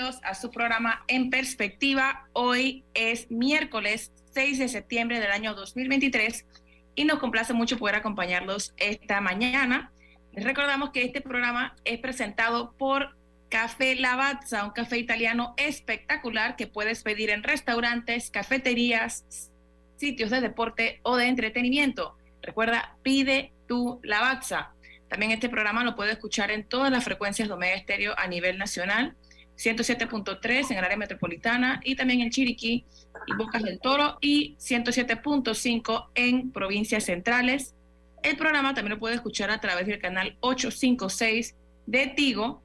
A su programa En Perspectiva. Hoy es miércoles 6 de septiembre del año 2023 y nos complace mucho poder acompañarlos esta mañana. Les recordamos que este programa es presentado por Café Lavazza, un café italiano espectacular que puedes pedir en restaurantes, cafeterías, sitios de deporte o de entretenimiento. Recuerda, pide tu Lavazza. También este programa lo puede escuchar en todas las frecuencias de Omega Estéreo a nivel nacional 107.3 en el área metropolitana y también en Chiriquí y Bocas del Toro y 107.5 en provincias centrales. El programa también lo puede escuchar a través del canal 856 de Tigo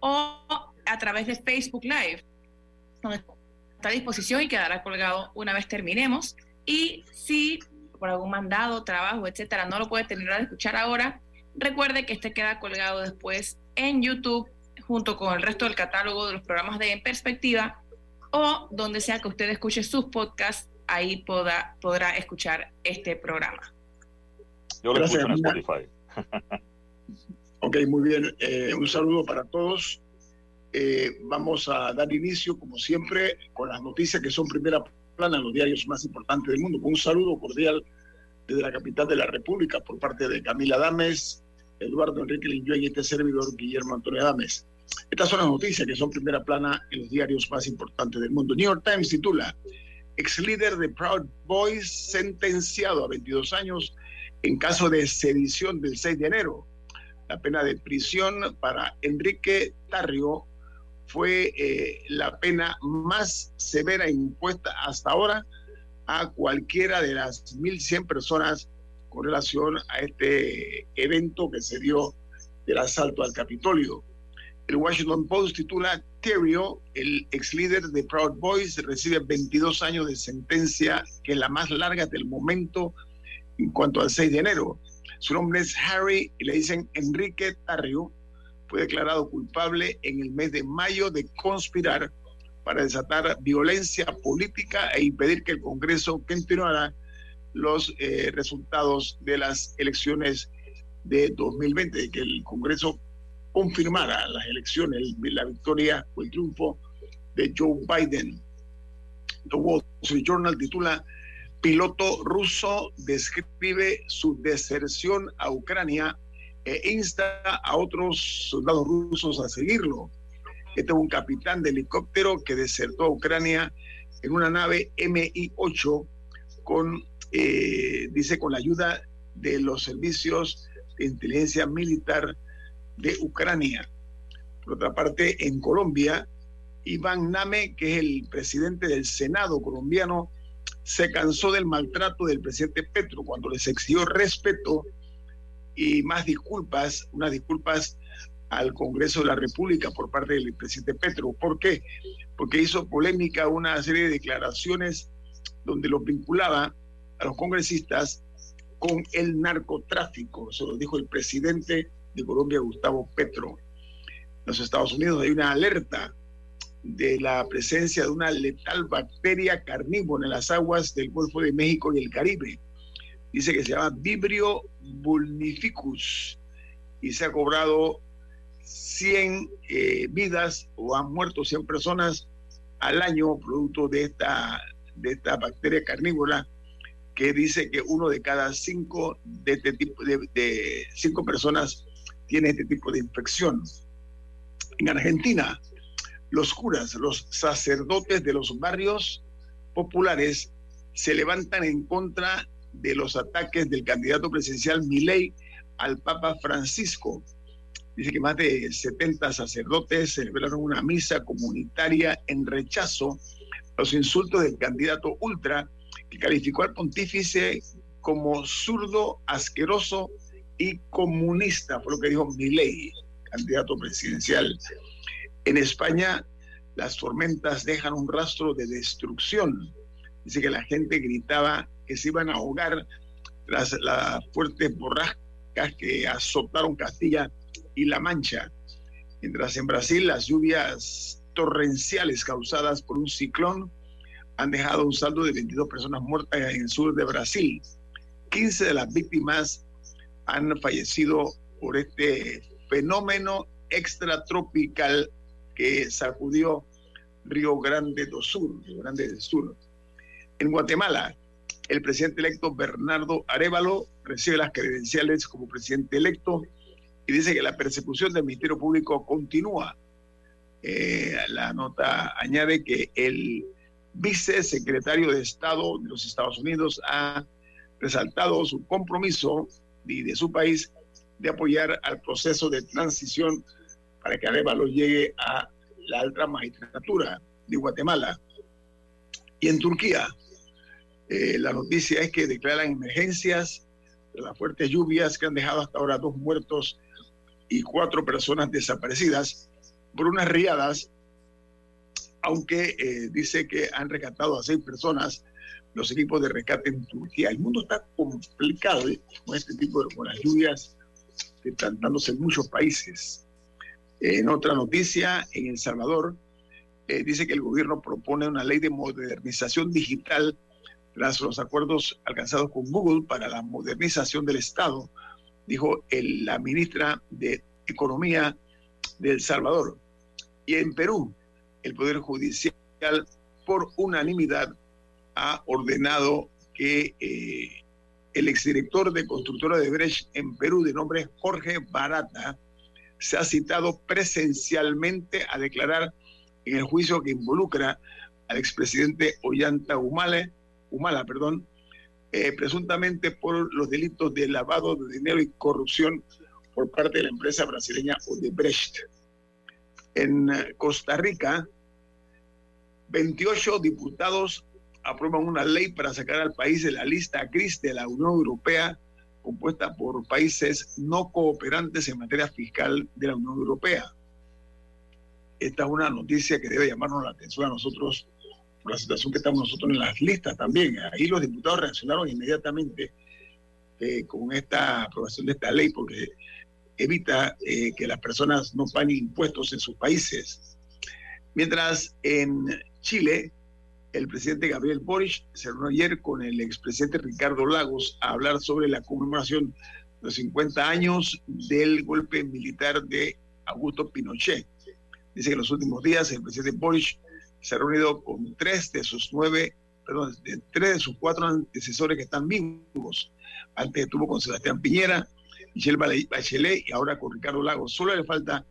o a través de Facebook Live, donde está a disposición y quedará colgado una vez terminemos. Y si por algún mandado, trabajo, etcétera, no lo puede terminar de escuchar ahora, recuerde que este queda colgado después en YouTube junto con el resto del catálogo de los programas de En Perspectiva o donde sea que usted escuche sus podcasts, ahí podrá, podrá escuchar este programa. Yo lo escucho en Spotify. ok, muy bien. Eh, un saludo para todos. Eh, vamos a dar inicio, como siempre, con las noticias que son primera plana en los diarios más importantes del mundo. un saludo cordial desde la capital de la República por parte de Camila Dames, Eduardo Enrique Linjoy y este servidor Guillermo Antonio Dames. Estas son las noticias que son primera plana en los diarios más importantes del mundo. New York Times titula, ex líder de Proud Boys sentenciado a 22 años en caso de sedición del 6 de enero. La pena de prisión para Enrique Tarrio fue eh, la pena más severa impuesta hasta ahora a cualquiera de las 1.100 personas con relación a este evento que se dio del asalto al Capitolio. El Washington Post titula Terrio, el ex líder de Proud Boys, recibe 22 años de sentencia, que es la más larga del momento en cuanto al 6 de enero. Su nombre es Harry y le dicen Enrique Tarrio. Fue declarado culpable en el mes de mayo de conspirar para desatar violencia política e impedir que el Congreso continuara los eh, resultados de las elecciones de 2020, que el Congreso confirmara las elecciones, la victoria o el triunfo de Joe Biden. The Wall Street Journal titula Piloto ruso describe su deserción a Ucrania e insta a otros soldados rusos a seguirlo. Este es un capitán de helicóptero que desertó a Ucrania en una nave MI-8 con, eh, dice, con la ayuda de los servicios de inteligencia militar de Ucrania. Por otra parte, en Colombia, Iván Name, que es el presidente del Senado colombiano, se cansó del maltrato del presidente Petro cuando les exigió respeto y más disculpas, unas disculpas al Congreso de la República por parte del presidente Petro. ¿Por qué? Porque hizo polémica una serie de declaraciones donde los vinculaba a los congresistas con el narcotráfico. Eso lo dijo el presidente de Colombia, Gustavo Petro. En los Estados Unidos hay una alerta de la presencia de una letal bacteria carnívora en las aguas del Golfo de México y el Caribe. Dice que se llama Vibrio vulnificus y se ha cobrado 100 eh, vidas o han muerto 100 personas al año producto de esta, de esta bacteria carnívora que dice que uno de cada cinco de este tipo de, cinco personas tiene este tipo de infección. En Argentina, los curas, los sacerdotes de los barrios populares se levantan en contra de los ataques del candidato presidencial Milei al Papa Francisco. Dice que más de 70 sacerdotes celebraron una misa comunitaria en rechazo a los insultos del candidato ultra que calificó al pontífice como zurdo, asqueroso y comunista, por lo que dijo Milei, candidato presidencial. En España, las tormentas dejan un rastro de destrucción. Dice que la gente gritaba que se iban a ahogar tras las fuertes borrascas que azotaron Castilla y La Mancha. Mientras en Brasil las lluvias torrenciales causadas por un ciclón han dejado un saldo de 22 personas muertas en el sur de Brasil. 15 de las víctimas han fallecido por este fenómeno extratropical que sacudió Río Grande do Sur, Río Grande del Sur. En Guatemala, el presidente electo Bernardo Arevalo recibe las credenciales como presidente electo y dice que la persecución del Ministerio Público continúa. Eh, la nota añade que el vicesecretario de Estado de los Estados Unidos ha resaltado su compromiso y de su país de apoyar al proceso de transición para que Arevalo llegue a la alta magistratura de Guatemala. Y en Turquía, eh, la noticia es que declaran emergencias de las fuertes lluvias que han dejado hasta ahora dos muertos y cuatro personas desaparecidas por unas riadas aunque eh, dice que han rescatado a seis personas los equipos de rescate en Turquía. El mundo está complicado ¿eh? con este tipo de con las lluvias que están dándose en muchos países. En otra noticia, en El Salvador, eh, dice que el gobierno propone una ley de modernización digital tras los acuerdos alcanzados con Google para la modernización del Estado, dijo la ministra de Economía de El Salvador. Y en Perú, el Poder Judicial por unanimidad ha ordenado que eh, el exdirector de constructora de Brecht en Perú, de nombre Jorge Barata, se ha citado presencialmente a declarar en el juicio que involucra al expresidente Ollanta Humala, Humala perdón, eh, presuntamente por los delitos de lavado de dinero y corrupción por parte de la empresa brasileña Odebrecht. En eh, Costa Rica, 28 diputados aprueban una ley para sacar al país de la lista gris de la Unión Europea, compuesta por países no cooperantes en materia fiscal de la Unión Europea. Esta es una noticia que debe llamarnos la atención a nosotros por la situación que estamos nosotros en las listas también. Ahí los diputados reaccionaron inmediatamente eh, con esta aprobación de esta ley porque evita eh, que las personas no paguen impuestos en sus países. Mientras en Chile, el presidente Gabriel Boric se reunió ayer con el expresidente Ricardo Lagos a hablar sobre la conmemoración de los 50 años del golpe militar de Augusto Pinochet. Dice que en los últimos días el presidente Boric se ha reunido con tres de sus nueve, perdón, tres de sus cuatro antecesores que están vivos. Antes estuvo con Sebastián Piñera, Michelle Bachelet y ahora con Ricardo Lagos. Solo le falta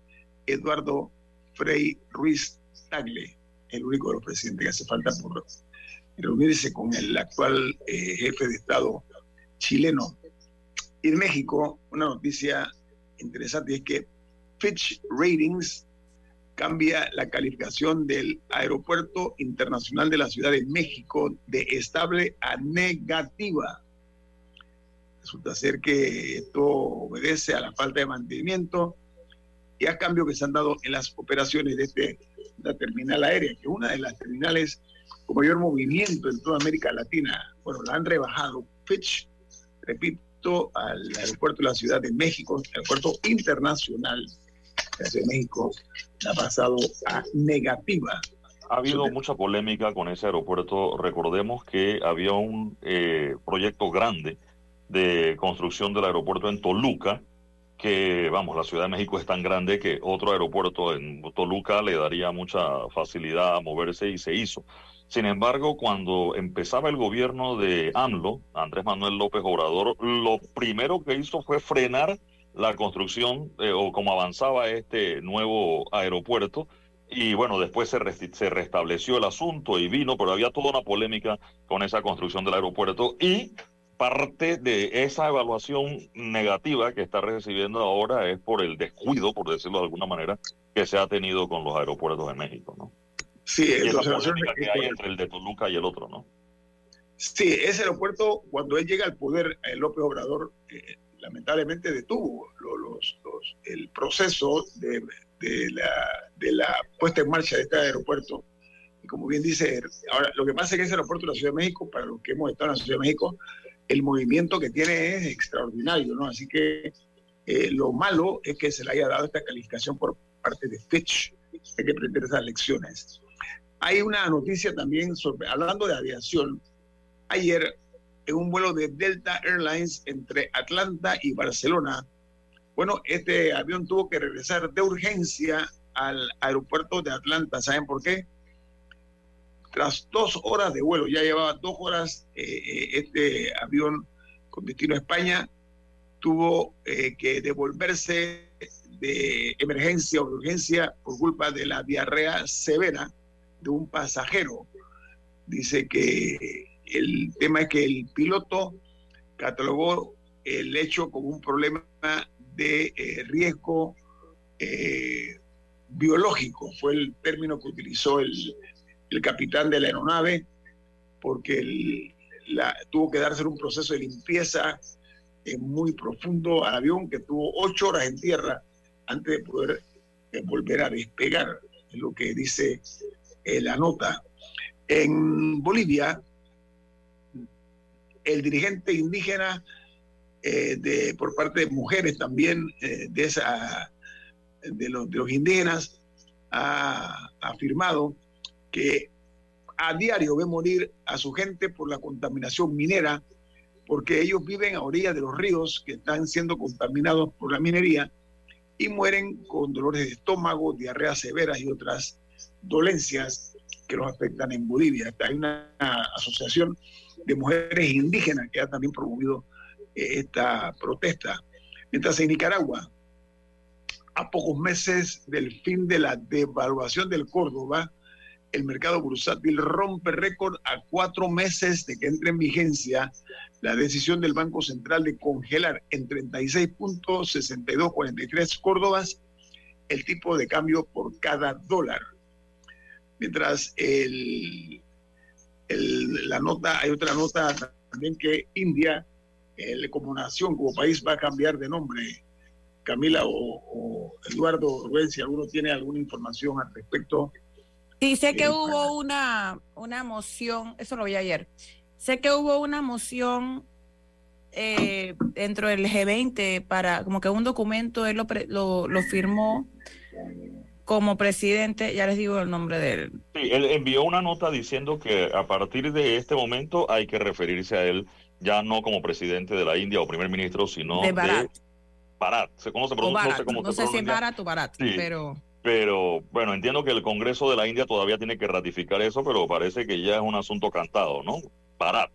Eduardo Frei Ruiz Tagle el único de los presidentes que hace falta por reunirse con el actual eh, jefe de Estado chileno. Y en México, una noticia interesante es que Fitch Ratings cambia la calificación del Aeropuerto Internacional de la Ciudad de México de estable a negativa. Resulta ser que esto obedece a la falta de mantenimiento y a cambios que se han dado en las operaciones de este la terminal aérea, que es una de las terminales con mayor movimiento en toda América Latina. Bueno, la han rebajado. Fitch, repito, al aeropuerto de la Ciudad de México, aeropuerto internacional de México, la ha pasado a negativa. Ha habido mucha polémica con ese aeropuerto. Recordemos que había un eh, proyecto grande de construcción del aeropuerto en Toluca, que, vamos, la Ciudad de México es tan grande que otro aeropuerto en Toluca le daría mucha facilidad a moverse y se hizo. Sin embargo, cuando empezaba el gobierno de AMLO, Andrés Manuel López Obrador, lo primero que hizo fue frenar la construcción eh, o cómo avanzaba este nuevo aeropuerto. Y bueno, después se, se restableció el asunto y vino, pero había toda una polémica con esa construcción del aeropuerto y parte de esa evaluación negativa que está recibiendo ahora es por el descuido, por decirlo de alguna manera, que se ha tenido con los aeropuertos de México, ¿no? Sí, y esa polémica que hay entre el de Toluca y el otro, ¿no? Sí, ese aeropuerto, cuando él llega al poder, eh, López Obrador eh, lamentablemente detuvo lo- los, los- el proceso de, de la, de la puesta en marcha de este aeropuerto. Y como bien dice, ahora lo que pasa es que ese aeropuerto de la Ciudad de México, para los que hemos estado en la Ciudad de México, el movimiento que tiene es extraordinario, ¿no? Así que eh, lo malo es que se le haya dado esta calificación por parte de Fitch. Hay que aprender esas lecciones. Hay una noticia también sobre, hablando de aviación, ayer en un vuelo de Delta Airlines entre Atlanta y Barcelona, bueno, este avión tuvo que regresar de urgencia al aeropuerto de Atlanta. ¿Saben por qué? Tras dos horas de vuelo, ya llevaba dos horas eh, eh, este avión con destino a España, tuvo eh, que devolverse de emergencia o urgencia por culpa de la diarrea severa de un pasajero. Dice que el tema es que el piloto catalogó el hecho como un problema de riesgo biológico, fue el término que utilizó el, el capitán de la aeronave, porque el- la- tuvo que darse un proceso de limpieza eh, muy profundo al avión que tuvo ocho horas en tierra antes de poder eh, volver a despegar, es lo que dice eh, la nota. En Bolivia, el dirigente indígena de, por parte de mujeres también de, esa, de, los, de los indígenas ha afirmado que a diario ve morir a su gente por la contaminación minera, porque ellos viven a orillas de los ríos que están siendo contaminados por la minería y mueren con dolores de estómago, diarreas severas y otras dolencias que los afectan en Bolivia. Hay una asociación de mujeres indígenas que ha también promovido eh, esta protesta. Mientras en Nicaragua, a pocos meses del fin de la devaluación del Córdoba, el mercado bursátil rompe récord a cuatro meses de que entre en vigencia la decisión del Banco Central de congelar en 36.6243 Córdobas el tipo de cambio por cada dólar. Mientras el, la nota, hay otra nota también que India, eh, como nación, como país, va a cambiar de nombre. Camila o, o Eduardo Rubén, si alguno tiene alguna información al respecto. Sí, sé que hubo una, una moción, eso lo vi ayer. Sé que hubo una moción eh, dentro del G20 para, como que un documento, él lo, lo, lo firmó como presidente, ya les digo el nombre de él. Sí, él envió una nota diciendo que a partir de este momento hay que referirse a él ya no como presidente de la India o primer ministro, sino De. Barat. ¿Cómo se O pronuncia? No sé cómo no se sé si es. Bharat o Bharat, Sí. pero Pero bueno, entiendo que el Congreso de la India todavía tiene que ratificar eso, pero parece que ya es un asunto cantado, ¿no? Barat.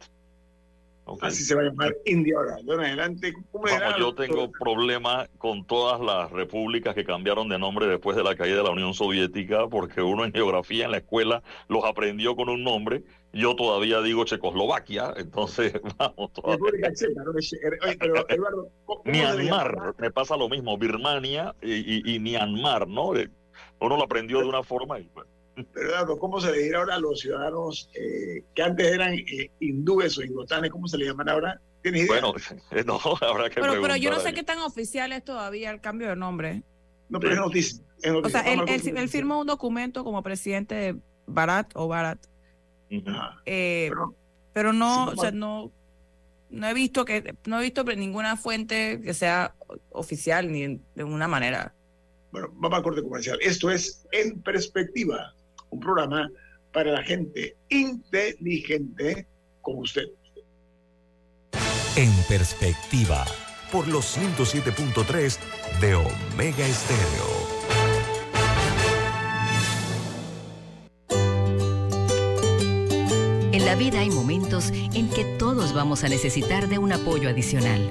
Ok. Así se va a llamar India ahora. Ahora en adelante, ¿cómo le Vamos, yo tengo problemas con todas las repúblicas que cambiaron de nombre después de la caída de la Unión Soviética, porque uno en geografía en la escuela los aprendió con un nombre. Yo todavía digo Checoslovaquia, entonces vamos todavía. República Checa, ¿no? Pero Eduardo, ¿cómo cómo se le Myanmar, me pasa lo mismo, Birmania y, y, y Myanmar, ¿no? Uno lo aprendió de una forma y bueno, Pero Eduardo, ¿cómo se le dirá ahora a los ciudadanos eh, que antes eran eh, hindúes o ingotanes? ¿Cómo se le llaman ahora? ¿Tienes idea? bueno, no, habrá que pero, pero yo no sé qué tan oficial es todavía el cambio de nombre. no, pero es noticia. es O sea, él, él, firmó un documento como presidente de Bharat o. Ajá. eh, Pero, pero no, Sí, o sea, no, no he visto que, no he visto ninguna fuente que sea oficial ni de ninguna manera. Bueno, vamos al corte comercial. Esto es En Perspectiva, un programa para la gente inteligente como usted. En perspectiva, por los 107.3 de Omega Estéreo. En la vida hay momentos en que todos vamos a necesitar de un apoyo adicional.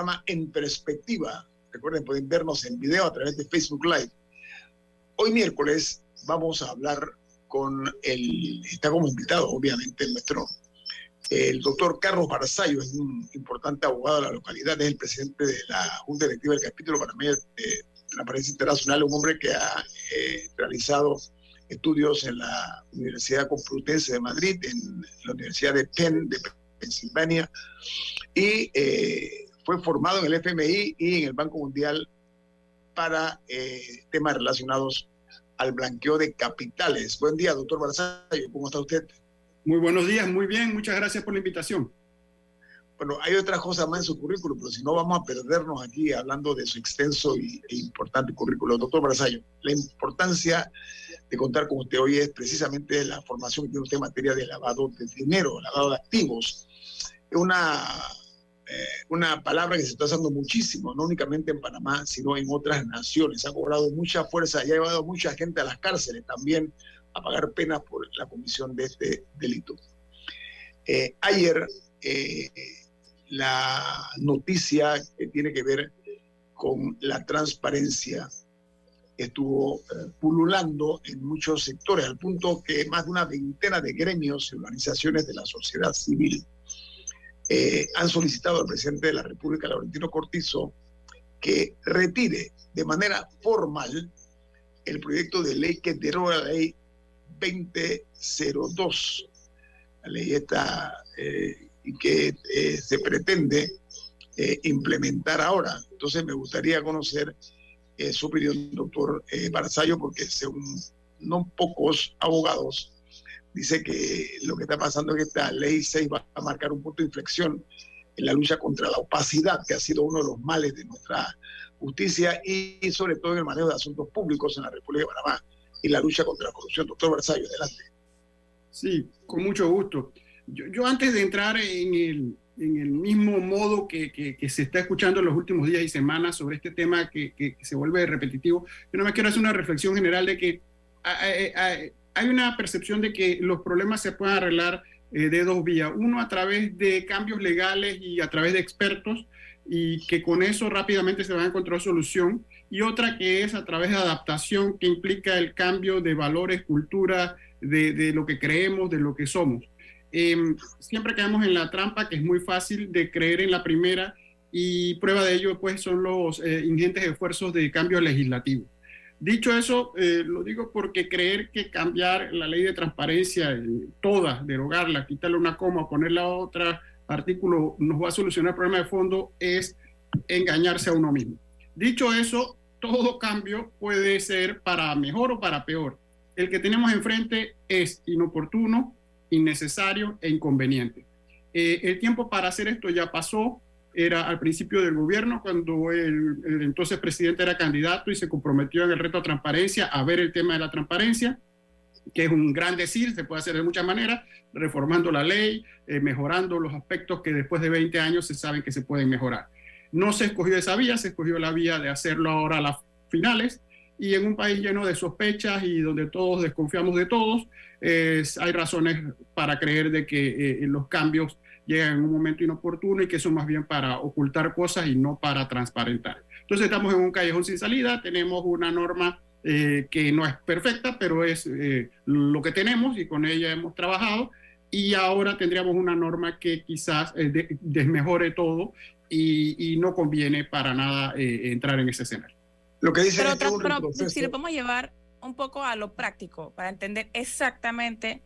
Programa En Perspectiva. Recuerden, pueden vernos en video a través de Facebook Live. Hoy miércoles vamos a hablar con el, está como invitado, obviamente, nuestro, el doctor Carlos Barzallo, es un importante abogado de la localidad, es el presidente de la Junta Directiva del Capítulo Panameño de Transparencia Internacional, un hombre que ha eh, realizado estudios en la Universidad Complutense de Madrid, en la Universidad de Penn de Pensilvania, y eh, fue formado en el FMI y en el Banco Mundial para eh, temas relacionados al blanqueo de capitales. Buen día, doctor Barzallo, ¿cómo está usted? Muy buenos días, muy bien, muchas gracias por la invitación. Bueno, hay otra cosa más en su currículo, pero si no vamos a perdernos aquí hablando de su extenso y, e importante currículo. Doctor Barzallo, la importancia de contar con usted hoy es precisamente la formación que tiene usted en materia de lavado de dinero, lavado de activos. Es una, eh, una palabra que se está usando muchísimo, no únicamente en Panamá, sino en otras naciones. Ha cobrado mucha fuerza y ha llevado a mucha gente a las cárceles también a pagar penas por la comisión de este delito. Eh, ayer, eh, la noticia que tiene que ver con la transparencia estuvo eh, pululando en muchos sectores, al punto que más de una veintena de gremios y organizaciones de la sociedad civil eh, han solicitado al presidente de la República, Laurentino Cortizo, que retire de manera formal el proyecto de ley que deroga la ley 2002, la ley esta eh, que eh, se pretende implementar ahora. Entonces me gustaría conocer su opinión, doctor Barzallo, porque según no pocos abogados, dice que lo que está pasando es que esta ley 6 va a marcar un punto de inflexión en la lucha contra la opacidad, que ha sido uno de los males de nuestra justicia y sobre todo en el manejo de asuntos públicos en la República de Panamá y la lucha contra la corrupción. Doctor Barzallo, adelante. Sí, con mucho gusto. Yo, yo antes de entrar en el, en el mismo modo que, que, que, se está escuchando en los últimos días y semanas sobre este tema que, que se vuelve repetitivo, yo no me quiero hacer una reflexión general de que hay, hay una percepción de que los problemas se pueden arreglar eh, de dos vías. Uno a través de cambios legales y a través de expertos y que con eso rápidamente se va a encontrar solución. Y otra que es a través de adaptación que implica el cambio de valores, cultura, de, lo que creemos, de lo que somos. Em, siempre caemos en la trampa que es muy fácil de creer en la primera y prueba de ello pues son los eh, ingentes esfuerzos de cambio legislativo. Dicho eso, eh, lo digo porque creer que cambiar la ley de transparencia, eh, toda, derogarla, quitarle una coma, ponerle otra artículo, nos va a solucionar el problema de fondo, es engañarse a uno mismo. Dicho eso, todo cambio puede ser para mejor o para peor. El que tenemos enfrente es inoportuno, innecesario e inconveniente. el tiempo para hacer esto ya pasó, era al principio del gobierno, cuando el, entonces presidente era candidato y se comprometió en el reto de transparencia a ver el tema de la transparencia, que es un gran decir, se puede hacer de muchas maneras, reformando la ley, eh, mejorando los aspectos que después de 20 años se saben que se pueden mejorar. No se escogió esa vía, se escogió la vía de hacerlo ahora a las finales, y en un país lleno de sospechas y donde todos desconfiamos de todos, hay razones para creer de que eh, los cambios llegan en un momento inoportuno y que son más bien para ocultar cosas y no para transparentar. Entonces estamos en un callejón sin salida, tenemos una norma eh, que no es perfecta, pero es eh, lo que tenemos y con ella hemos trabajado y ahora tendríamos una norma que quizás eh, desmejore todo y, y, no conviene para nada entrar en ese escenario. Lo que dice pero, pero si le podemos llevar un poco a lo práctico para entender exactamente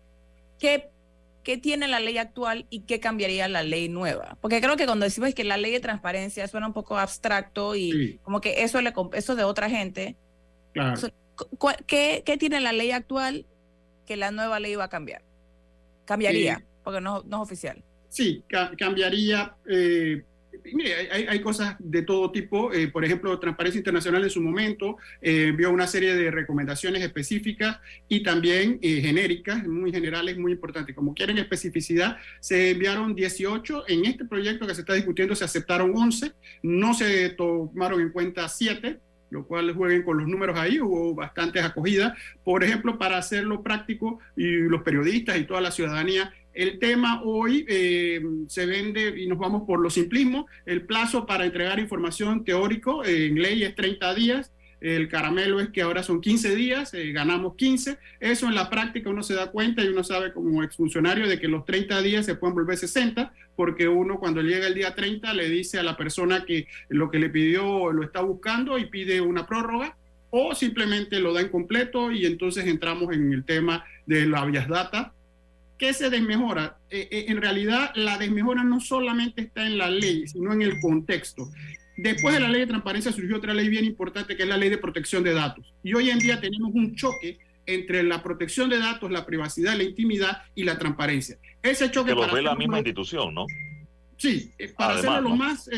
qué qué tiene la ley actual y qué cambiaría la ley nueva. Porque creo que cuando decimos que la ley de transparencia suena un poco abstracto y como que eso, le, eso de otra gente. Claro. ¿qué, ¿qué, tiene la ley actual que la nueva ley va a cambiar? Cambiaría, porque no, no, es oficial. Sí, cambiaría. Eh, mire, hay, cosas de todo tipo. Eh, por ejemplo, Transparencia Internacional en su momento eh, envió una serie de recomendaciones específicas y también eh, genéricas, muy generales, muy importantes. Como quieren especificidad, se enviaron 18. En este proyecto que se está discutiendo se aceptaron 11. No se tomaron en cuenta 7 lo cual jueguen con los números ahí, hubo bastantes acogidas. Por ejemplo, para hacerlo práctico, y los periodistas y toda la ciudadanía el tema hoy eh, se vende y nos vamos por lo simplismo. El plazo para entregar información teórico en ley es 30 días. El caramelo es que ahora son 15 días, eh, ganamos 15. Eso en la práctica uno se da cuenta y uno sabe como exfuncionario de que los 30 días se pueden volver 60, porque uno cuando llega el día 30 le dice a la persona que lo que le pidió lo está buscando y pide una prórroga, o simplemente lo da en completo y entonces entramos en el tema de la vías data ¿Qué se desmejora? Eh, eh, en realidad, la desmejora no solamente está en la ley, sino en el contexto. Después de la ley de transparencia surgió otra ley bien importante, que es la ley de protección de datos. Y hoy en día tenemos un choque entre la protección de datos, la privacidad, la intimidad y la transparencia. Ese choque... Que lo ve la misma institución, ¿no? Sí, eh, para hacerlo lo más,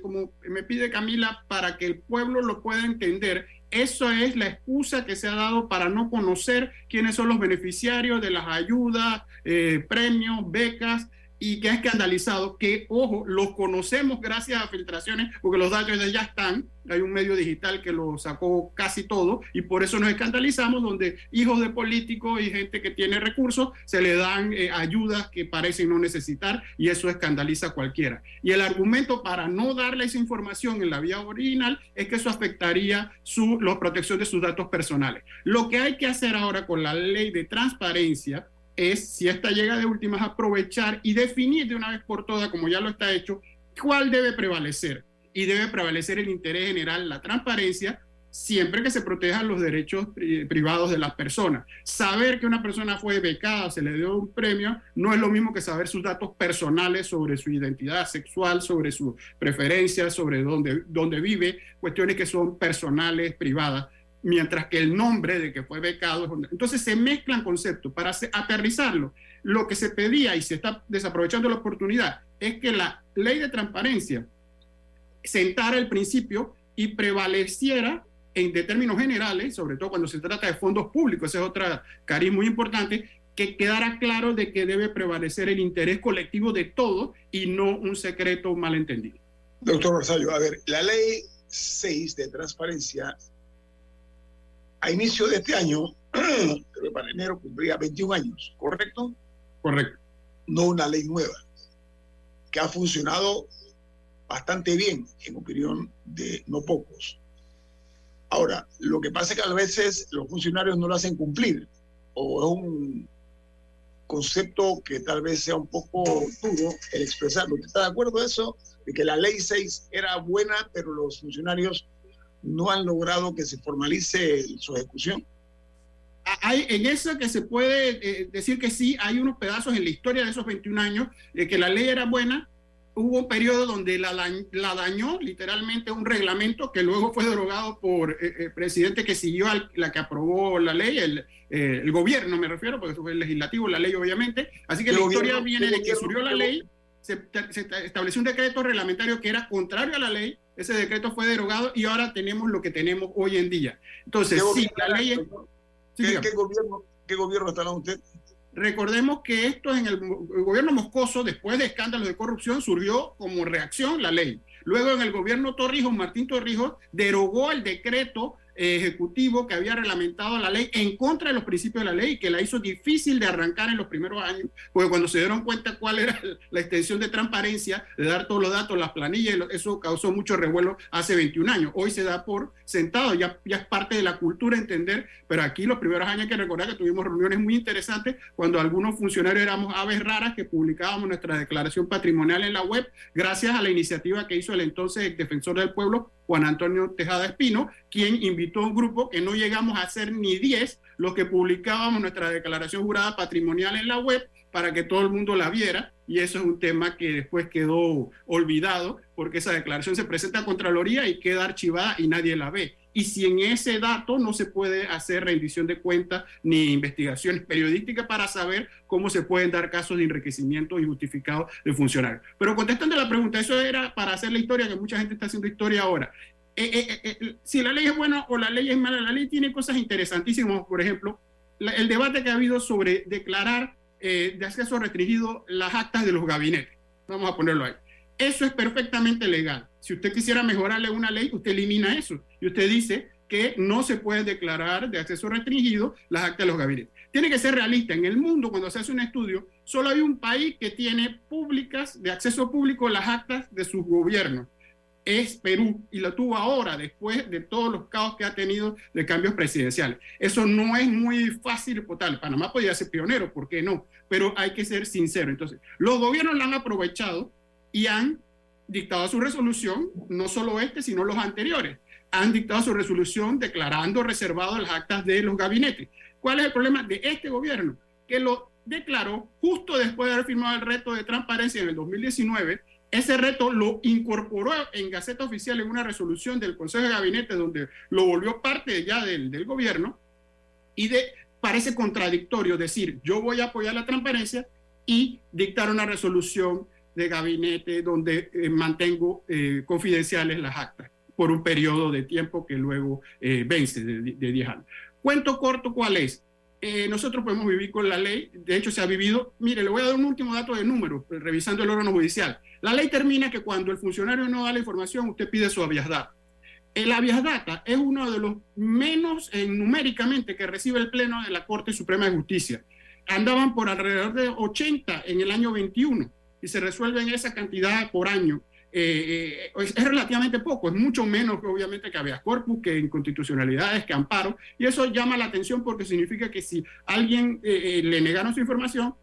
como me pide Camila, para que el pueblo lo pueda entender, eso es la excusa que se ha dado para no conocer quiénes son los beneficiarios de las ayudas, eh, premios, becas y que ha escandalizado que, ojo, los conocemos gracias a filtraciones, porque los datos ya están, hay un medio digital que lo sacó casi todo, y por eso nos escandalizamos, donde hijos de políticos y gente que tiene recursos se le dan eh, ayudas que parecen no necesitar, y eso escandaliza a cualquiera. Y el argumento para no darle esa información en la vía original es que eso afectaría su, la protección de sus datos personales. Lo que hay que hacer ahora con la ley de transparencia, es, si esta llega de últimas, aprovechar y definir de una vez por todas, como ya lo está hecho, cuál debe prevalecer. Y debe prevalecer el interés general, la transparencia, siempre que se protejan los derechos privados de las personas. Saber que una persona fue becada, se le dio un premio, no es lo mismo que saber sus datos personales sobre su identidad sexual, sobre sus preferencias, sobre dónde, dónde vive, cuestiones que son personales, privadas mientras que el nombre de que fue becado es Entonces se mezclan conceptos. Para aterrizarlo, lo que se pedía y se está desaprovechando la oportunidad es que la ley de transparencia sentara el principio y prevaleciera en términos generales, sobre todo cuando se trata de fondos públicos, ese es otra cariz muy importante, que quedara claro de que debe prevalecer el interés colectivo de todos y no un secreto malentendido. Doctor Rosario, a ver, la ley 6 de transparencia a inicio de este año, que para enero cumplía 21 años, ¿correcto? Correcto. no una ley nueva, que ha funcionado bastante bien, en opinión de no pocos. Ahora, lo que pasa es que a veces los funcionarios no lo hacen cumplir, o es un concepto que tal vez sea un poco duro el expresarlo. ¿Usted está de acuerdo eso? De que la ley 6 era buena, pero los funcionarios no han logrado que se formalice su ejecución. Hay, en eso que se puede eh, decir que sí, hay unos pedazos en la historia de esos 21 años de que la ley era buena, hubo un periodo donde la, la dañó, literalmente un reglamento que luego fue derogado por eh, el presidente que siguió al, la que aprobó la ley, el, eh, el, gobierno me refiero, porque eso fue el legislativo, la ley obviamente. Así que la historia viene de que surgió la ley, se, se, estableció un decreto reglamentario que era contrario a la ley, ese decreto fue derogado y ahora tenemos lo que tenemos hoy en día. Entonces, sí, la ley es... Sí, ¿Qué, ¿Qué, gobierno, ¿Qué gobierno hablando usted? Recordemos que esto en el, el, gobierno moscoso, después de escándalos de corrupción, surgió como reacción la ley. Luego en el gobierno Torrijos, Martín Torrijos derogó el decreto ejecutivo que había reglamentado la ley en contra de los principios de la ley, que la hizo difícil de arrancar en los primeros años, porque cuando se dieron cuenta cuál era la extensión de transparencia, de dar todos los datos, las planillas, eso causó mucho revuelo hace 21 años. Hoy se da por sentado, ya, ya es parte de la cultura entender, pero aquí los primeros años hay que recordar que tuvimos reuniones muy interesantes cuando algunos funcionarios éramos aves raras que publicábamos nuestra declaración patrimonial en la web, gracias a la iniciativa que hizo el entonces defensor del pueblo, Juan Antonio Tejada Espino, quien invitó a un grupo que no llegamos a ser ni 10 los que publicábamos nuestra declaración jurada patrimonial en la web para que todo el mundo la viera y eso es un tema que después quedó olvidado porque esa declaración se presenta a Contraloría y queda archivada y nadie la ve. Y si en ese dato no se puede hacer rendición de cuentas ni investigaciones periodísticas para saber cómo se pueden dar casos de enriquecimiento injustificado de funcionarios. Pero contestando la pregunta, eso era para hacer la historia, que mucha gente está haciendo historia ahora. Eh, eh, eh, si la ley es buena o la ley es mala, la ley tiene cosas interesantísimas, por ejemplo, el debate que ha habido sobre declarar de acceso restringido las actas de los gabinetes. Vamos a ponerlo ahí. Eso es perfectamente legal. Si usted quisiera mejorarle una ley, usted elimina eso y usted dice que no se puede declarar de acceso restringido las actas de los gabinetes. Tiene que ser realista. En el mundo, cuando se hace un estudio, solo hay un país que tiene públicas, de acceso público, las actas de sus gobiernos. Es Perú y lo tuvo ahora, después de todos los caos que ha tenido de cambios presidenciales. Eso no es muy fácil tal. Panamá podría ser pionero, ¿por qué no? Pero hay que ser sincero. Entonces, los gobiernos la han aprovechado y han dictado su resolución, no solo este, sino los anteriores. Han dictado su resolución declarando reservado las actas de los gabinetes. ¿Cuál es el problema de este gobierno? Que lo declaró justo después de haber firmado el reto de transparencia en el 2019. Ese reto lo incorporó en Gaceta Oficial en una resolución del Consejo de Gabinete donde lo volvió parte ya del, del gobierno y de, parece contradictorio decir yo voy a apoyar la transparencia y dictar una resolución de gabinete donde eh, mantengo eh, confidenciales las actas por un periodo de tiempo que luego eh, vence de, 10 años. Cuento corto, ¿cuál es? Nosotros podemos vivir con la ley, de hecho se ha vivido, mire, le voy a dar un último dato de números, revisando el órgano judicial. La ley termina que cuando el funcionario no da la información, usted pide su habeas. El habeas es uno de los menos numéricamente que recibe el Pleno de la Corte Suprema de Justicia. Andaban por alrededor de 80 en el año 21 y se resuelven esa cantidad por año, eh, eh, es, relativamente poco, es mucho menos que obviamente que habeas corpus, que inconstitucionalidades, que amparo, y eso llama la atención porque significa que si alguien eh, le negaron su información,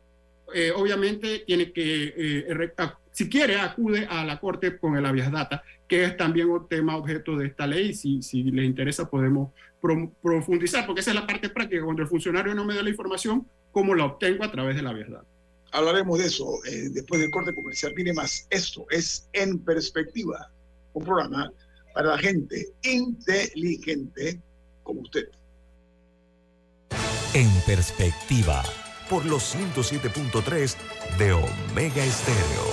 obviamente tiene que, si quiere, acude a la Corte con el habeas data, que es también un tema objeto de esta ley, si, si les interesa podemos profundizar, porque esa es la parte práctica, cuando el funcionario no me da la información, ¿cómo la obtengo a través de la habeas data? Hablaremos de eso eh, después del corte comercial. Mire más, esto es En Perspectiva, un programa para la gente inteligente como usted. En Perspectiva, por los 107.3 de Omega Estéreo.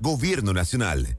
Gobierno Nacional.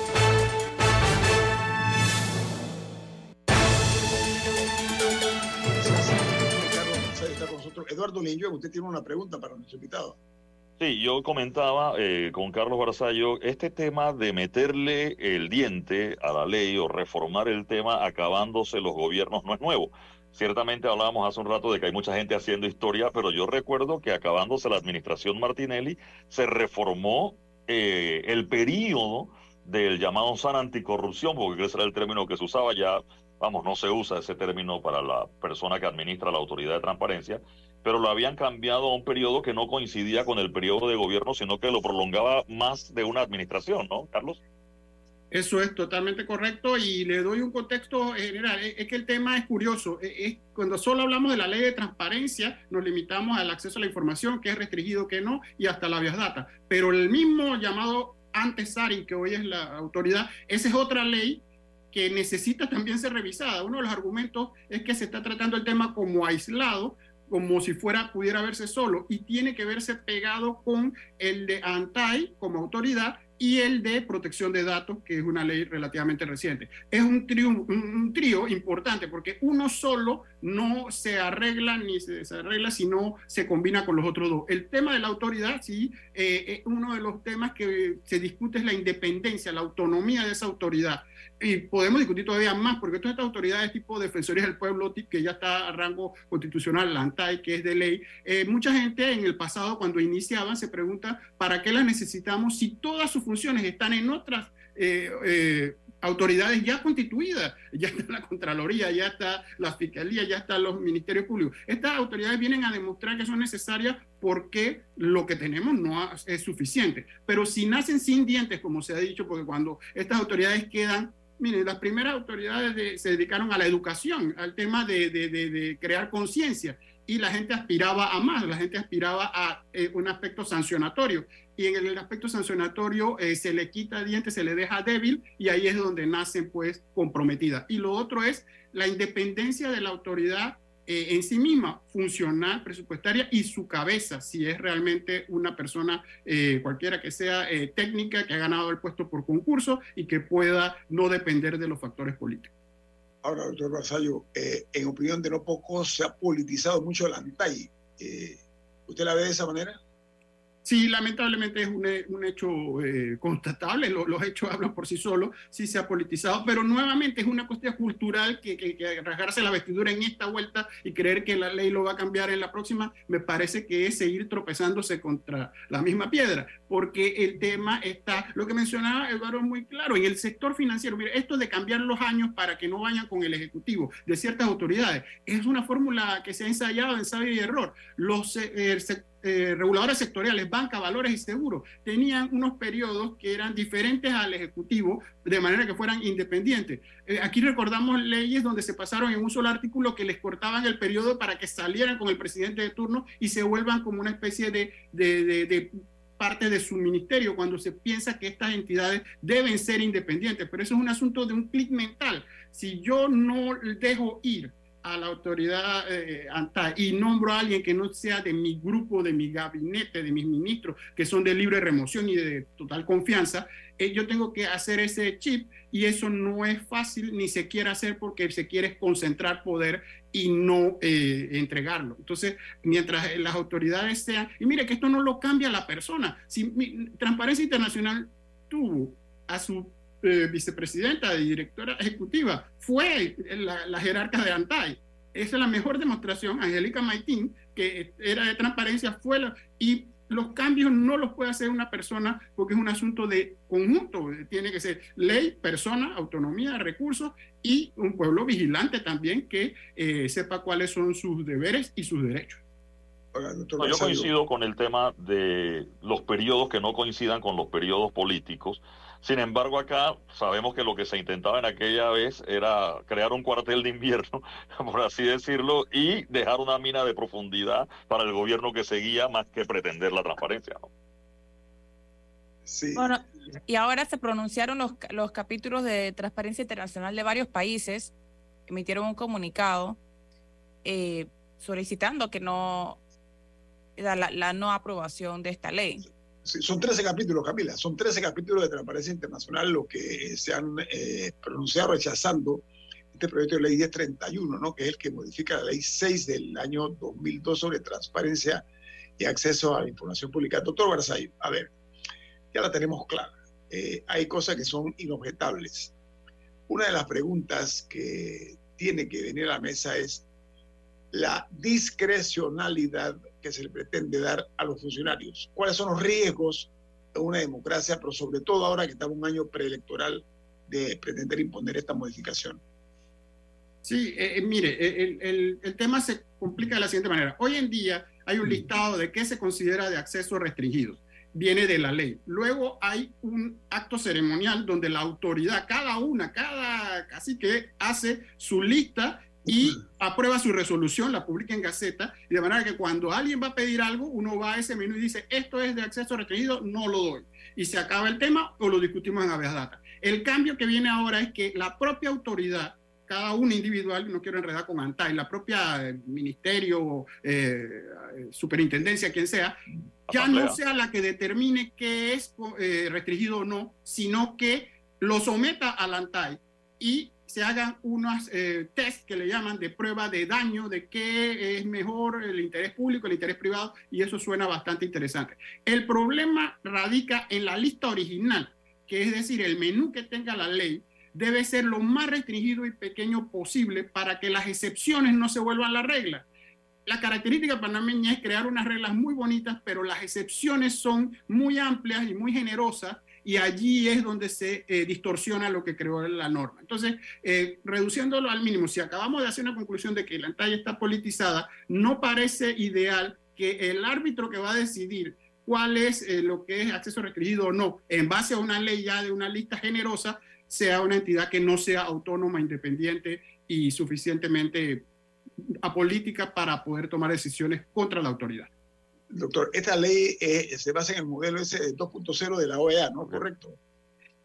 Eduardo usted tiene una pregunta para nuestro invitado. Sí, yo comentaba eh, con Carlos Barzallo este tema de meterle el diente a la ley o reformar el tema acabándose los gobiernos no es nuevo. Ciertamente hablábamos hace un rato de que hay mucha gente haciendo historia, pero yo recuerdo que acabándose la administración Martinelli se reformó eh, el periodo del llamado SAN anticorrupción, porque ese era el término que se usaba ya, vamos, no se usa ese término para la persona que administra la autoridad de transparencia, pero lo habían cambiado a un periodo que no coincidía con el periodo de gobierno, sino que lo prolongaba más de una administración, ¿no, Carlos? Eso es totalmente correcto y le doy un contexto general. Es que el tema es curioso. Es- es- cuando solo hablamos de la ley de transparencia, nos limitamos al acceso a la información, que es restringido, que no, y hasta la vías data. Pero el mismo llamado antes que hoy es la autoridad, esa es otra ley que necesita también ser revisada. Uno de los argumentos es que se está tratando el tema como aislado, como si fuera, pudiera verse solo, y tiene que verse pegado con el de ANTAI como autoridad y el de protección de datos, que es una ley relativamente reciente. Es un trío, un, trío importante porque uno solo no se arregla ni se desarregla, sino se combina con los otros dos. El tema de la autoridad, sí, eh, eh, uno de los temas que se discute es la independencia, la autonomía de esa autoridad. Y podemos discutir todavía más, porque todas estas autoridades tipo Defensoría del Pueblo, que ya está a rango constitucional, la ANTAI, que es de ley, eh, mucha gente en el pasado, cuando iniciaban, se pregunta, ¿para qué las necesitamos si todas sus funciones están en otras eh, eh, autoridades ya constituidas? Ya está la Contraloría, ya está la Fiscalía, ya están los ministerios públicos. Estas autoridades vienen a demostrar que son necesarias porque lo que tenemos no es suficiente. Pero si nacen sin dientes, como se ha dicho, porque cuando estas autoridades quedan Miren, las primeras autoridades de- se dedicaron a la educación, al tema de- de- de crear conciencia, y la gente aspiraba a más, la gente aspiraba a eh, un aspecto sancionatorio, y en el aspecto sancionatorio eh, se le quita dientes, se le deja débil, y ahí es donde nacen pues comprometidas. Y lo otro es la independencia de la autoridad eh, en sí misma, funcional, presupuestaria y su cabeza, si es realmente una persona, cualquiera que sea técnica, que ha ganado el puesto por concurso y que pueda no depender de los factores políticos. Ahora, doctor Basayo, eh, en opinión de no pocos, se ha politizado mucho la ANTAI. Eh, ¿Usted la ve de esa manera? Sí, lamentablemente es un, un hecho eh, constatable, Lo- los hechos hablan por sí solos, sí se ha politizado, pero nuevamente es una cuestión cultural que, que, que rasgarse la vestidura en esta vuelta y creer que la ley lo va a cambiar en la próxima, me parece que es seguir tropezándose contra la misma piedra, porque el tema está, lo que mencionaba Eduardo muy claro, en el sector financiero, mire, esto de cambiar los años para que no vayan con el ejecutivo de ciertas autoridades, es una fórmula que se ha ensayado en ensayo y error. Los eh, el sec- eh, reguladores sectoriales, banca, valores y seguros, tenían unos periodos que eran diferentes al ejecutivo, de manera que fueran independientes. Eh, aquí recordamos leyes donde se pasaron en un solo artículo que les cortaban el periodo para que salieran con el presidente de turno y se vuelvan como una especie de, de- de- de parte de su ministerio cuando se piensa que estas entidades deben ser independientes. Pero eso es un asunto de un clic mental. Si yo no dejo ir a la autoridad eh, ANTAI y nombro a alguien que no sea de mi grupo, de mi gabinete, de mis ministros, que son de libre remoción y de total confianza, eh, yo tengo que hacer ese chip y eso no es fácil ni se quiere hacer porque se quiere concentrar poder y no eh, entregarlo. Entonces, mientras eh, las autoridades sean, y mire que esto no lo cambia la persona, si mi- Transparencia Internacional tuvo a su eh, vicepresidenta y directora ejecutiva, fue la, la jerarca de ANTAI. Esa es la mejor demostración. Angélica Maitín, que era de transparencia, fue la... Y los cambios no los puede hacer una persona porque es un asunto de conjunto. Tiene que ser ley, persona, autonomía, recursos y un pueblo vigilante también que eh, sepa cuáles son sus deberes y sus derechos. No, yo coincido con el tema de los periodos que no coincidan con los periodos políticos. Sin embargo, acá sabemos que lo que se intentaba en aquella vez era crear un cuartel de invierno, por así decirlo, y dejar una mina de profundidad para el gobierno que seguía más que pretender la transparencia. ¿no? Bueno, y ahora se pronunciaron los, los capítulos de Transparencia Internacional de varios países, emitieron un comunicado eh, solicitando que no la, la- la no aprobación de esta ley. Son 13 capítulos, Camila, son 13 capítulos de Transparencia Internacional los que se han eh, pronunciado rechazando este proyecto de ley 1031, ¿no? que es el que modifica la ley 6 del año 2002 sobre transparencia y acceso a la información pública. Doctor Barzay, a ver, ya la tenemos clara. Eh, hay cosas que son inobjetables. Una de las preguntas que tiene que venir a la mesa es la discrecionalidad que se le pretende dar a los funcionarios. ¿Cuáles son los riesgos de una democracia, pero sobre todo ahora que estamos en un año preelectoral de pretender imponer esta modificación? Sí, eh, eh, mire, eh, el, el- el tema se complica de la siguiente manera. Hoy en día hay un listado de qué se considera de acceso restringido. Viene de la ley. Luego hay un acto ceremonial donde la autoridad, cada una, cada cacique hace su lista y aprueba su resolución, la publica en Gaceta, y de manera que cuando alguien va a pedir algo, uno va a ese menú y dice, esto es de acceso restringido, no lo doy. Y se acaba el tema o lo discutimos en habeas data. El cambio que viene ahora es que la propia autoridad, cada una individual, no quiero enredar con ANTAI, la propia eh, ministerio, eh, eh, superintendencia, quien sea, ya no sea la que determine qué es eh, restringido o no, sino que lo someta al ANTAI y se hagan unos eh, test que le llaman de prueba de daño, de qué es mejor el interés público, el interés privado, y eso suena bastante interesante. El problema radica en la lista original, que es decir, el menú que tenga la ley debe ser lo más restringido y pequeño posible para que las excepciones no se vuelvan la regla. La característica panameña es crear unas reglas muy bonitas, pero las excepciones son muy amplias y muy generosas y allí es donde se eh, distorsiona lo que creó la norma. Entonces, eh, reduciéndolo al mínimo, si acabamos de hacer una conclusión de que la talla está politizada, no parece ideal que el árbitro que va a decidir cuál es eh, lo que es acceso restringido o no, en base a una ley ya de una lista generosa, sea una entidad que no sea autónoma, independiente y suficientemente apolítica para poder tomar decisiones contra la autoridad. Doctor, esta ley eh, se basa en el modelo ese de 2.0 de la OEA, ¿no? Correcto.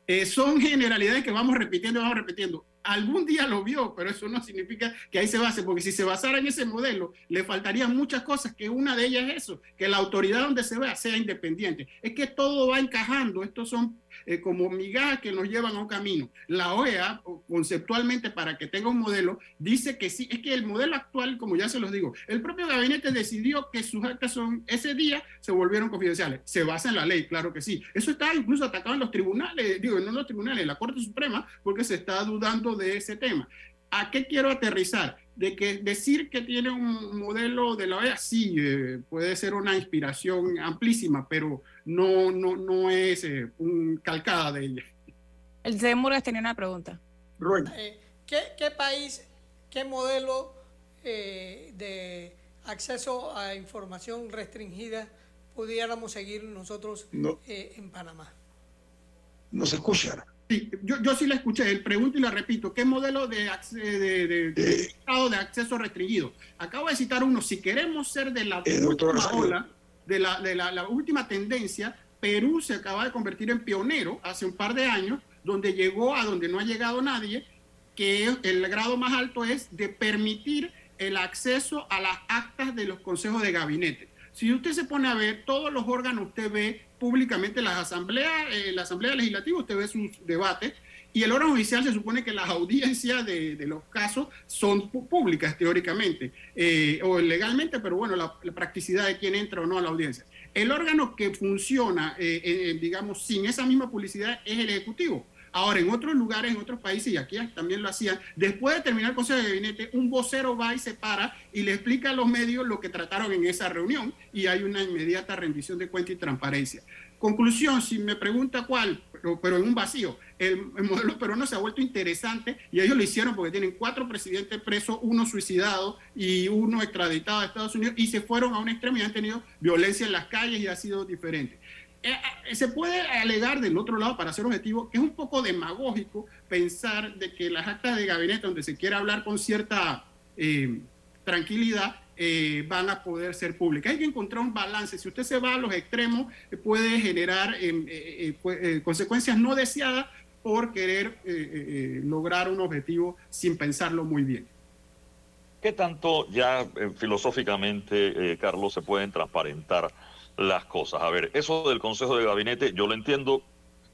Eh, son generalidades que vamos repitiendo, vamos repitiendo. algún día lo vio, pero eso no significa que ahí se base, porque si se basara en ese modelo, le faltarían muchas cosas, que una de ellas es eso, que la autoridad donde se vea sea independiente. Es que todo va encajando, estos son eh, como migajas que nos llevan a un camino. La OEA, conceptualmente, para que tenga un modelo, dice que sí, es que el modelo actual, como ya se los digo, el propio gabinete decidió que sus actas son, ese día se volvieron confidenciales. Se basa en la ley, claro que sí. Eso está incluso atacado en los tribunales, digo, no en los tribunales, en la Corte Suprema, porque se está dudando de ese tema. ¿A qué quiero aterrizar? De que decir que tiene un modelo de la OEA, sí, eh, puede ser una inspiración amplísima, pero no, no, no es eh, un calcada de ella. El señor Murgas tenía una pregunta. Eh, ¿qué, ¿qué, país, qué modelo de acceso a información restringida pudiéramos seguir nosotros en Panamá? No se escucha. Sí, yo, yo sí la escuché, el pregunto y la repito, ¿qué modelo de, de, de, de, estado de acceso restringido? Acabo de citar uno, si queremos ser de la eh, última ola, de, la, de la, la, última tendencia, Perú se acaba de convertir en pionero hace un par de años, donde llegó a donde no ha llegado nadie, que el grado más alto es de permitir el acceso a las actas de los consejos de gabinete. Si usted se pone a ver todos los órganos, usted ve públicamente las asambleas, eh, la asamblea legislativa, usted ve sus debates, y el órgano judicial se supone que las audiencias de, los casos son públicas teóricamente eh, o legalmente, pero bueno, la, practicidad de quién entra o no a la audiencia. El órgano que funciona, eh, eh, digamos, sin esa misma publicidad es el Ejecutivo. Ahora, en otros lugares, en otros países, y aquí también lo hacían, después de terminar el Consejo de Gabinete, un vocero va y se para y le explica a los medios lo que trataron en esa reunión y hay una inmediata rendición de cuenta y transparencia. Conclusión, si me pregunta cuál, pero, en un vacío, el, el, modelo peruano se ha vuelto interesante y ellos lo hicieron porque tienen cuatro presidentes presos, uno suicidado y uno extraditado a Estados Unidos y se fueron a un extremo y han tenido violencia en las calles y ha sido diferente. Eh, se puede alegar del otro lado, para ser objetivo, que es un poco demagógico pensar de que las actas de gabinete donde se quiere hablar con cierta eh, tranquilidad eh, van a poder ser públicas. Hay que encontrar un balance. Si usted se va a los extremos, eh, puede generar eh, consecuencias no deseadas por querer lograr un objetivo sin pensarlo muy bien. ¿Qué tanto ya filosóficamente, Carlos, se pueden transparentar las cosas? A ver, eso del Consejo de Gabinete, yo lo entiendo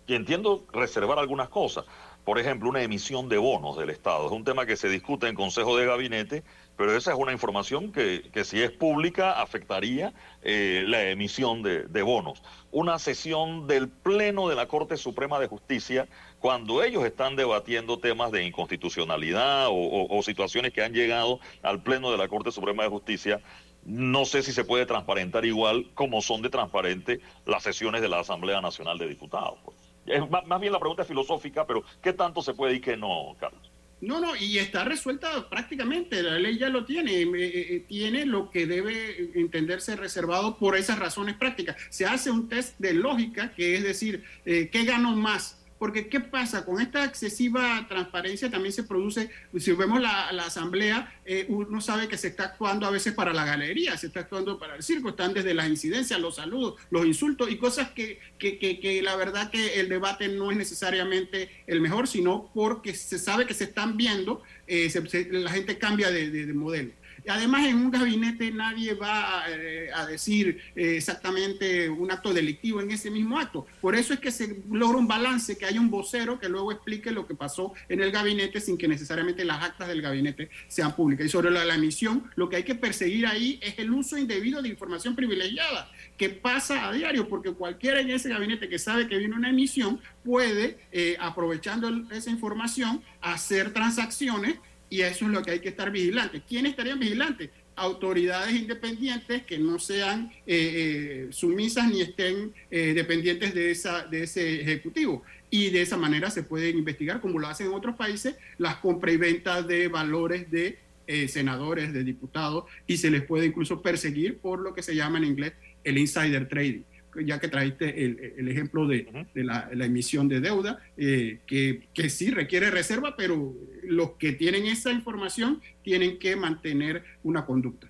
y entiendo reservar algunas cosas. Por ejemplo, una emisión de bonos del Estado. Es un tema que se discute en Consejo de Gabinete pero esa es una información que, que si es pública afectaría eh, la emisión de, de, bonos. Una sesión del Pleno de la Corte Suprema de Justicia, cuando ellos están debatiendo temas de inconstitucionalidad o, situaciones que han llegado al Pleno de la Corte Suprema de Justicia, no sé si se puede transparentar igual como son de transparente las sesiones de la Asamblea Nacional de Diputados. Es más, más bien la pregunta es filosófica, pero ¿qué tanto se puede y qué no, Carlos? No, no, y está resuelta prácticamente, la ley ya lo tiene, eh, eh, tiene lo que debe entenderse reservado por esas razones prácticas. Se hace un test de lógica, que es decir, eh, ¿qué gano más? Porque ¿qué pasa? Con esta excesiva transparencia también se produce, si vemos la, asamblea, eh, uno sabe que se está actuando a veces para la galería, se está actuando para el circo, están desde las incidencias, los saludos, los insultos y cosas que, que, que, la verdad que el debate no es necesariamente el mejor, sino porque se sabe que se están viendo, eh, se, la gente cambia de modelo. Además, en un gabinete nadie va a, eh, decir eh, exactamente un acto delictivo en ese mismo acto. Por eso es que se logra un balance, que haya un vocero que luego explique lo que pasó en el gabinete sin que necesariamente las actas del gabinete sean públicas. Y sobre la, la emisión, lo que hay que perseguir ahí es el uso indebido de información privilegiada que pasa a diario, porque cualquiera en ese gabinete que sabe que viene una emisión puede, eh, aprovechando esa información, hacer transacciones y eso es lo que hay que estar vigilantes. ¿Quiénes estarían vigilantes? Autoridades independientes que no sean eh, eh, sumisas ni estén eh, dependientes de, esa, de ese ejecutivo. Y de esa manera se pueden investigar, como lo hacen en otros países, las compras y ventas de valores de eh, senadores, de diputados, y se les puede incluso perseguir por lo que se llama en inglés el insider trading ya que trajiste el, el ejemplo de, de la, la, emisión de deuda, eh, que, que, sí requiere reserva, pero los que tienen esa información tienen que mantener una conducta.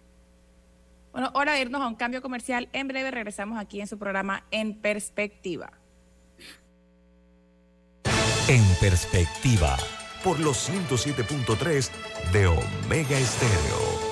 Bueno, hora de irnos a un cambio comercial. En breve regresamos aquí en su programa En Perspectiva. En Perspectiva por los 107.3 de Omega Estéreo.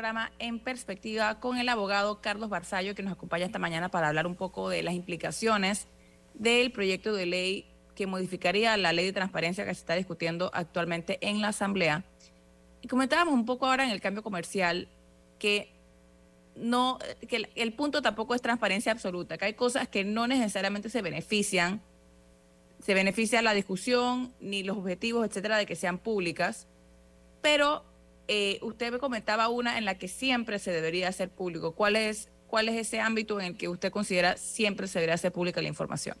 Programa En Perspectiva con el abogado Carlos Barzallo, que nos acompaña esta mañana para hablar un poco de las implicaciones del proyecto de ley que modificaría la ley de transparencia que se está discutiendo actualmente en la Asamblea. Y comentábamos un poco ahora en el cambio comercial que no que el, el punto tampoco es transparencia absoluta, que hay cosas que no necesariamente se benefician, se beneficia la discusión ni los objetivos, etcétera, de que sean públicas, pero eh, usted me comentaba una en la que siempre se debería hacer público. ¿Cuál es, ¿Cuál es ese ámbito en el que usted considera siempre se debería hacer pública la información?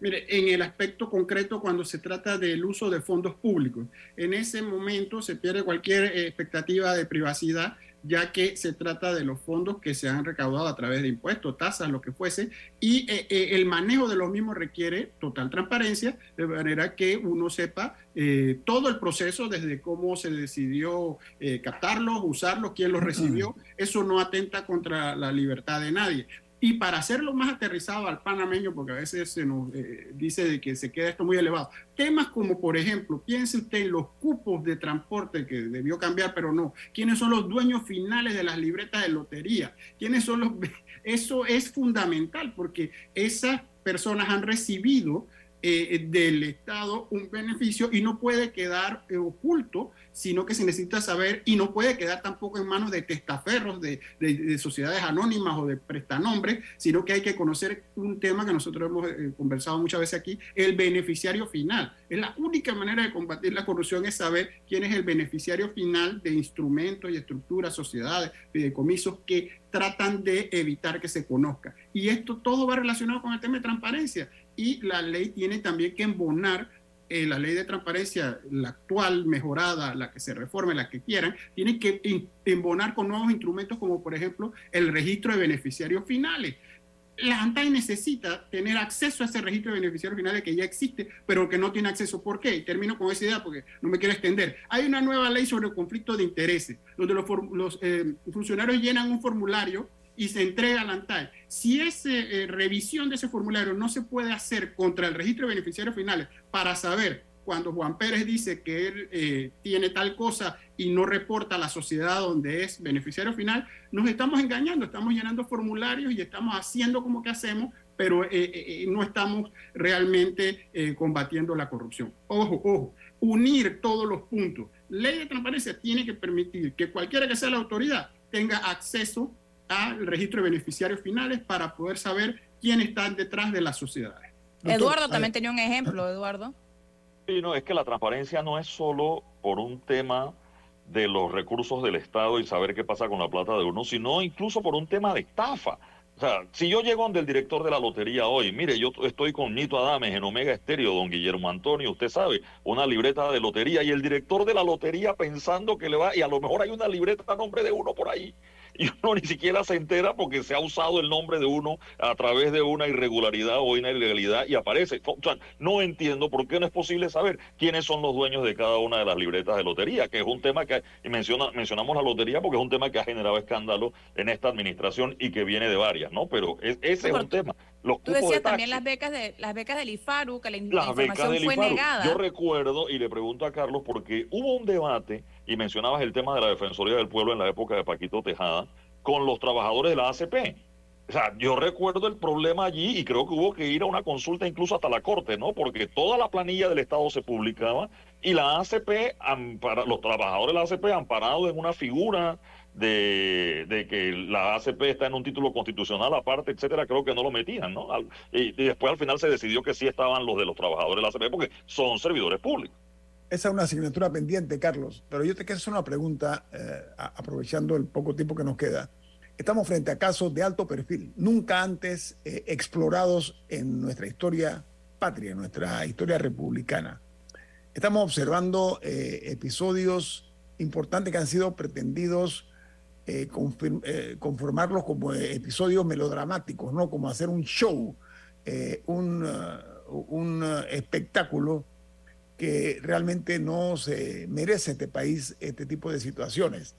Mire, en el aspecto concreto, cuando se trata del uso de fondos públicos, en ese momento se pierde cualquier eh, expectativa de privacidad, ya que se trata de los fondos que se han recaudado a través de impuestos, tasas, lo que fuese, y eh, eh, el manejo de los mismos requiere total transparencia, de manera que uno sepa eh, todo el proceso, desde cómo se decidió eh, captarlos, usarlos, quién los recibió, eso no atenta contra la libertad de nadie. Y para hacerlo más aterrizado al panameño, porque a veces se nos eh, dice de que se queda esto muy elevado, temas como, por ejemplo, piense usted en los cupos de transporte que debió cambiar, pero no. ¿Quiénes son los dueños finales de las libretas de lotería? ¿Quiénes son los...? Eso es fundamental porque esas personas han recibido eh, del Estado un beneficio y no puede quedar eh, oculto, sino que se necesita saber y no puede quedar tampoco en manos de testaferros, de, de- de sociedades anónimas o de prestanombres, sino que hay que conocer un tema que nosotros hemos eh, conversado muchas veces aquí, el beneficiario final. Es la única manera de combatir la corrupción es saber quién es el beneficiario final de instrumentos y estructuras, sociedades, fideicomisos que tratan de evitar que se conozca. Y esto todo va relacionado con el tema de transparencia y la ley tiene también que embonar eh, la ley de transparencia, la actual, mejorada, la que se reforme, la que quieran, tiene que em- embonar con nuevos instrumentos como por ejemplo el registro de beneficiarios finales. La ANTAI necesita tener acceso a ese registro de beneficiarios finales que ya existe, pero que no tiene acceso. ¿Por qué? Y termino con esa idea porque no me quiero extender. Hay una nueva ley sobre el conflicto de intereses, donde los, los, eh, funcionarios llenan un formulario y se entrega a la ANTAI. Si esa revisión de ese formulario no se puede hacer contra el registro de beneficiarios finales para saber cuando Juan Pérez dice que él eh, tiene tal cosa y no reporta a la sociedad donde es beneficiario final, nos estamos engañando, estamos llenando formularios y estamos haciendo como que hacemos, pero eh, eh, no estamos realmente eh, combatiendo la corrupción. Ojo, ojo, unir todos los puntos. Ley de transparencia tiene que permitir que cualquiera que sea la autoridad tenga acceso al registro de beneficiarios finales para poder saber quién está detrás de las sociedades. Eduardo a también ver. tenía un ejemplo, Eduardo. Sí, no, es que la transparencia no es solo por un tema de los recursos del Estado y saber qué pasa con la plata de uno, sino incluso por un tema de estafa. O sea, si yo llego donde el director de la lotería hoy, mire, yo estoy con Nito Adames en Omega Estéreo, don Guillermo Antonio, usted sabe, una libreta de lotería, y el director de la lotería pensando que le va, y a lo mejor hay una libreta a nombre de uno por ahí, y uno ni siquiera se entera porque se ha usado el nombre de uno a través de una irregularidad o una ilegalidad y aparece. O sea, no entiendo por qué no es posible saber quiénes son los dueños de cada una de las libretas de lotería, que es un tema que, menciona, mencionamos la lotería porque es un tema que ha generado escándalo en esta administración y que viene de varias, ¿no? Pero ese es un tema. Los Tú decías también las becas de las becas del IFARU, que la, información fue negada. Yo recuerdo y le pregunto a Carlos porque hubo un debate y mencionabas el tema de la Defensoría del Pueblo en la época de Paquito Tejada con los trabajadores de la ACP. O sea, yo recuerdo el problema allí y creo que hubo que ir a una consulta incluso hasta la corte, ¿no? Porque toda la planilla del Estado se publicaba y la ACP, los trabajadores de la ACP amparados en una figura de, que la ACP está en un título constitucional aparte, etcétera, creo que no lo metían, ¿no? Y, después al final se decidió que sí estaban los de los trabajadores de la ACP porque son servidores públicos. Esa es una asignatura pendiente, Carlos, pero yo te quiero hacer una pregunta, eh, aprovechando el poco tiempo que nos queda. Estamos frente a casos de alto perfil, nunca antes eh, explorados en nuestra historia patria, en nuestra historia republicana. Estamos observando eh, episodios importantes que han sido pretendidos eh, conformarlos como episodios melodramáticos, ¿no? Como hacer un show, un espectáculo que realmente no se merece este país este tipo de situaciones.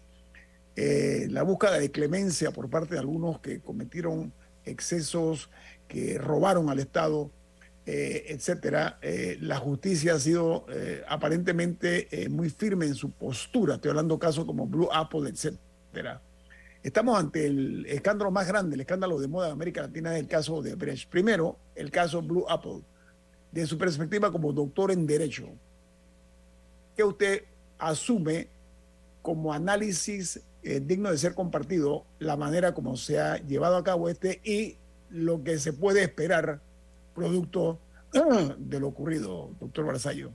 la búsqueda de clemencia por parte de algunos que cometieron excesos, que robaron al Estado, etcétera, la justicia ha sido aparentemente muy firme en su postura. Estoy hablando de casos como Blue Apple, etcétera. Estamos ante el escándalo más grande, el escándalo de moda de América Latina, es el caso de Brecht. Primero, el caso Blue Apple, de su perspectiva como doctor en Derecho. ¿Qué usted asume como análisis eh, digno de ser compartido la manera como se ha llevado a cabo este y lo que se puede esperar producto de lo ocurrido, doctor Barzallo?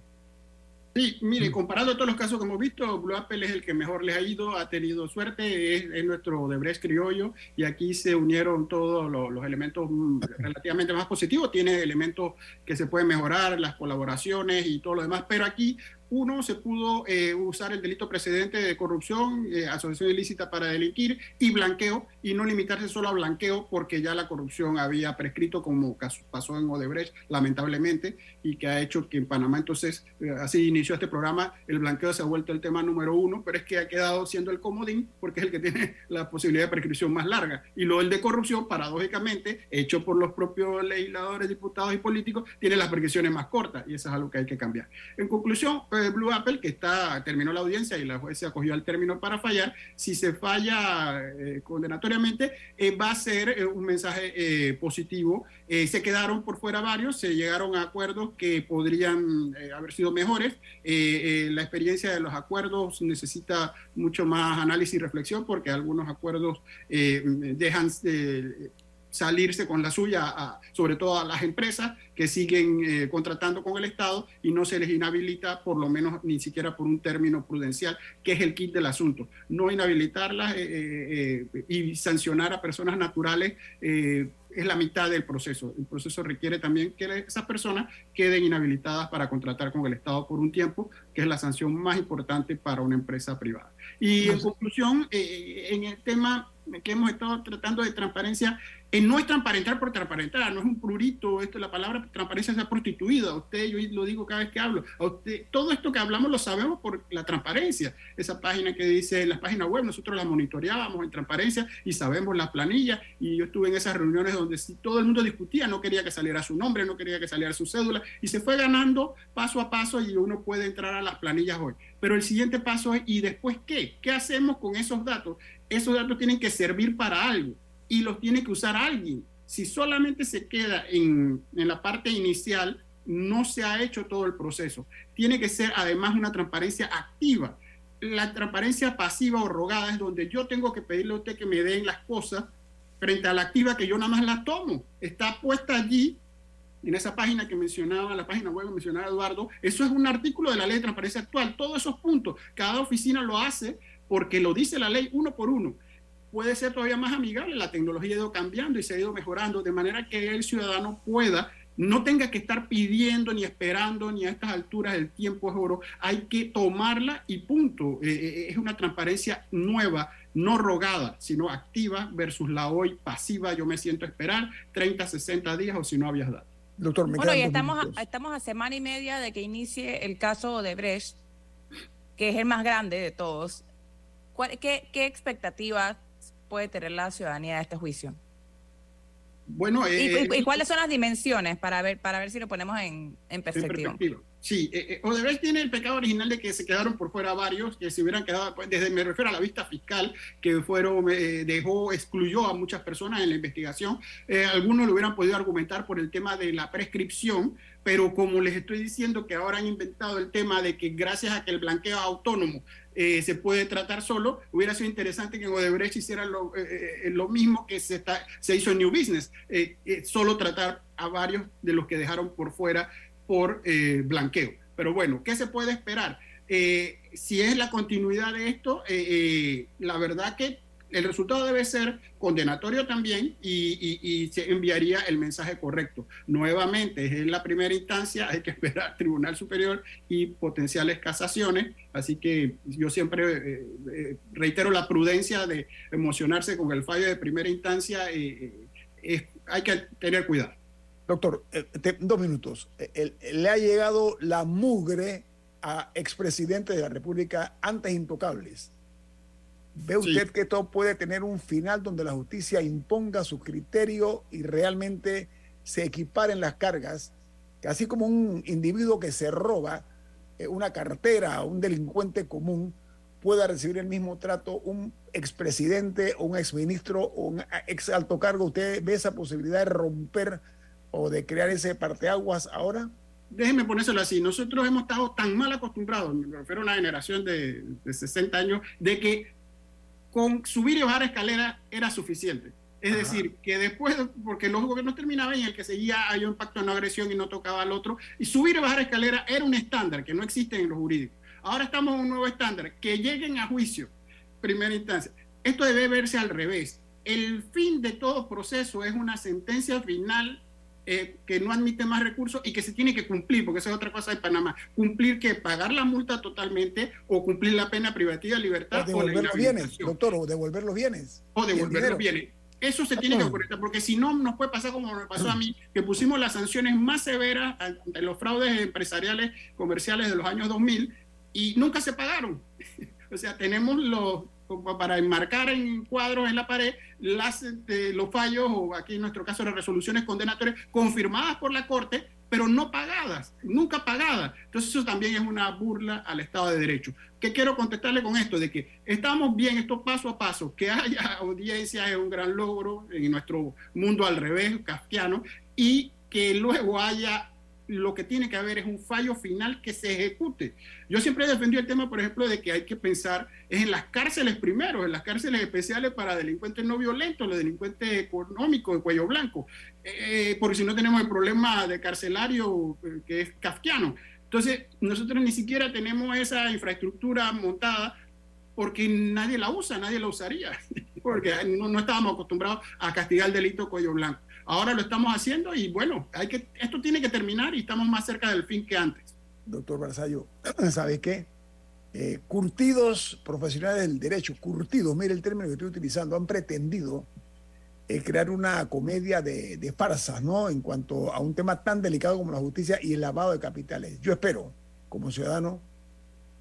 Sí, mire, comparado a todos los casos que hemos visto, Blue Apple es el que mejor les ha ido, ha tenido suerte, es, nuestro Debrecht criollo y aquí se unieron todos los, elementos mm, relativamente más positivos. Tiene elementos que se pueden mejorar, las colaboraciones y todo lo demás, pero aquí uno, se pudo eh, usar el delito precedente de corrupción, eh, asociación ilícita para delinquir y blanqueo, y no limitarse solo a blanqueo porque ya la corrupción había prescrito, como pasó en Odebrecht, lamentablemente, y que ha hecho que en Panamá, entonces, eh, así inició este programa, el blanqueo se ha vuelto el tema número uno, pero es que ha quedado siendo el comodín porque es el que tiene la posibilidad de prescripción más larga. Y luego el de corrupción, paradójicamente, hecho por los propios legisladores, diputados y políticos, tiene las prescripciones más cortas, y eso es algo que hay que cambiar. En conclusión, Blue Apple, que terminó la audiencia y la juez se acogió al término para fallar. Si se falla eh, condenatoriamente, eh, va a ser eh, un mensaje positivo. se quedaron por fuera varios, se llegaron a acuerdos que podrían haber sido mejores. la experiencia de los acuerdos necesita mucho más análisis y reflexión porque algunos acuerdos dejan salirse con la suya, sobre todo a las empresas que siguen eh, contratando con el Estado y no se les inhabilita, por lo menos ni siquiera por un término prudencial, que es el kit del asunto. No inhabilitarlas eh, eh, y sancionar a personas naturales es la mitad del proceso. El proceso requiere también que esas personas queden inhabilitadas para contratar con el Estado por un tiempo, que es la sanción más importante para una empresa privada. Y en conclusión, en el tema que hemos estado tratando de transparencia, eh, no es transparentar por transparentar, no es un prurito, esto, la palabra transparencia se ha prostituido. A usted, yo lo digo cada vez que hablo, a usted, todo esto que hablamos lo sabemos por la transparencia. Esa página que dice, la página web, nosotros la monitoreábamos en transparencia y sabemos las planillas. Y yo estuve en esas reuniones donde si todo el mundo discutía, no quería que saliera su nombre, no quería que saliera su cédula, y se fue ganando paso a paso y uno puede entrar a las planillas hoy. Pero el siguiente paso es, ¿y después qué? ¿Qué hacemos con esos datos? Esos datos tienen que servir para algo y los tiene que usar alguien. Si solamente se queda en, en la parte inicial, no se ha hecho todo el proceso. Tiene que ser además una transparencia activa. La transparencia pasiva o rogada es donde yo tengo que pedirle a usted que me den las cosas frente a la activa que yo nada más la tomo. Está puesta allí en esa página que mencionaba, la página web que mencionaba Eduardo, eso es un artículo de la ley de transparencia actual. Todos esos puntos, cada oficina lo hace porque lo dice la ley uno por uno. Puede ser todavía más amigable, la tecnología ha ido cambiando y se ha ido mejorando, de manera que el ciudadano pueda no tenga que estar pidiendo ni esperando ni a estas alturas el tiempo es oro, hay que tomarla y punto. Eh, eh, es una transparencia nueva, no rogada, sino activa versus la hoy pasiva, yo me siento a esperar 30, 60 días o si no habías dado. Doctor, me bueno, y estamos a, estamos a semana y media de que inicie el caso de Brecht, que es el más grande de todos. ¿Qué, qué expectativas puede tener la ciudadanía de este juicio? Bueno, ¿Y, eh, cuáles son las dimensiones para ver, para ver si lo ponemos en, perspectiva? Sí, eh, eh, Odebrecht tiene el pecado original de que se quedaron por fuera varios, que se hubieran quedado, pues, desde me refiero a la vista fiscal, que fueron, dejó, excluyó a muchas personas en la investigación. algunos lo hubieran podido argumentar por el tema de la prescripción, pero como les estoy diciendo que ahora han inventado el tema de que gracias a que el blanqueo es autónomo eh, se puede tratar solo, hubiera sido interesante que Odebrecht hiciera lo, eh, eh, lo mismo que se, está, se hizo en New Business, solo tratar a varios de los que dejaron por fuera por blanqueo. Pero bueno, ¿qué se puede esperar? si es la continuidad de esto, la verdad que el resultado debe ser condenatorio también y, se enviaría el mensaje correcto. Nuevamente, en la primera instancia, hay que esperar Tribunal Superior y potenciales casaciones, así que yo siempre eh, eh, reitero la prudencia de emocionarse con el fallo de primera instancia, eh, hay que tener cuidado. Doctor, dos minutos. le ha llegado la mugre a expresidentes de la República antes intocables ¿Ve usted que esto puede tener un final donde la justicia imponga su criterio y realmente se equiparen las cargas? Que así como un individuo que se roba eh, una cartera, un delincuente común, pueda recibir el mismo trato un expresidente o un exministro o un ex alto cargo. ¿Usted ve esa posibilidad de romper o de crear ese parteaguas ahora? Déjeme ponérselo así, nosotros hemos estado tan mal acostumbrados, me refiero a una generación de, de 60 años, de que con subir y bajar escalera era suficiente. Es decir, que después, porque los gobiernos terminaban y el que seguía había un pacto de no agresión y no tocaba al otro, y subir y bajar escalera era un estándar que no existe en los jurídicos. Ahora estamos en un nuevo estándar, que lleguen a juicio, primera instancia. Esto debe verse al revés. El fin de todo proceso es una sentencia final eh, que no admite más recursos y que se tiene que cumplir, porque esa es otra cosa de Panamá. Cumplir que pagar la multa totalmente o cumplir la pena privativa de libertad. O devolver los bienes, doctor, o devolver los bienes. O devolver los bienes. Eso se tiene que ocurrir, porque si no, nos puede pasar como me pasó a mí, que pusimos las sanciones más severas ante los fraudes empresariales comerciales de los años 2000 y nunca se pagaron. o sea, tenemos los para enmarcar en cuadros en la pared las, este, los fallos o aquí en nuestro caso las resoluciones condenatorias confirmadas por la Corte, pero no pagadas, nunca pagadas. Entonces eso también es una burla al Estado de Derecho. ¿Qué quiero contestarle con esto? De que estamos bien, esto paso a paso, que haya audiencia es un gran logro en nuestro mundo al revés, kafkiano, y que luego haya lo que tiene que haber es un fallo final que se ejecute. Yo siempre he defendido el tema, por ejemplo, de que hay que pensar en las cárceles primero, en las cárceles especiales para delincuentes no violentos, los delincuentes económicos de cuello blanco, eh, porque si no tenemos el problema de carcelario eh, que es kafkiano. Entonces, nosotros ni siquiera tenemos esa infraestructura montada porque nadie la usa, nadie la usaría, porque no, no estábamos acostumbrados a castigar el delito cuello blanco. Ahora lo estamos haciendo y bueno, hay que, esto tiene que terminar y estamos más cerca del fin que antes. Doctor Barzallo, ¿sabe qué? Eh, curtidos profesionales del derecho, curtidos, mire el término que estoy utilizando, han pretendido eh, crear una comedia de, de farsas, ¿no? En cuanto a un tema tan delicado como la justicia y el lavado de capitales. Yo espero, como ciudadano,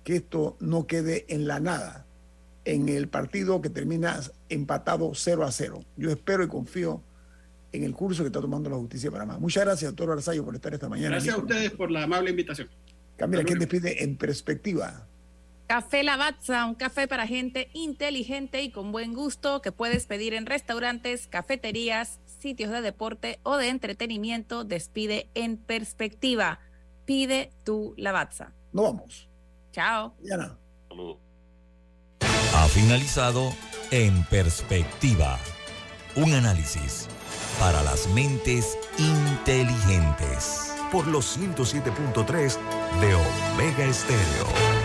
que esto no quede en la nada, en el partido que termina empatado 0 a 0. Yo espero y confío en el curso que está tomando la justicia para más. Muchas gracias, doctor Barzallo, por estar esta mañana. Gracias a ustedes por la amable invitación. Camila, ¿quién despide en perspectiva? Café Lavazza, un café para gente inteligente y con buen gusto que puedes pedir en restaurantes, cafeterías, sitios de deporte o de entretenimiento. Despide en perspectiva. Pide tu Lavazza. Nos vamos. Chao. Diana. Ha finalizado En Perspectiva Un análisis para las mentes inteligentes. Por los 107.3 de Omega Estéreo.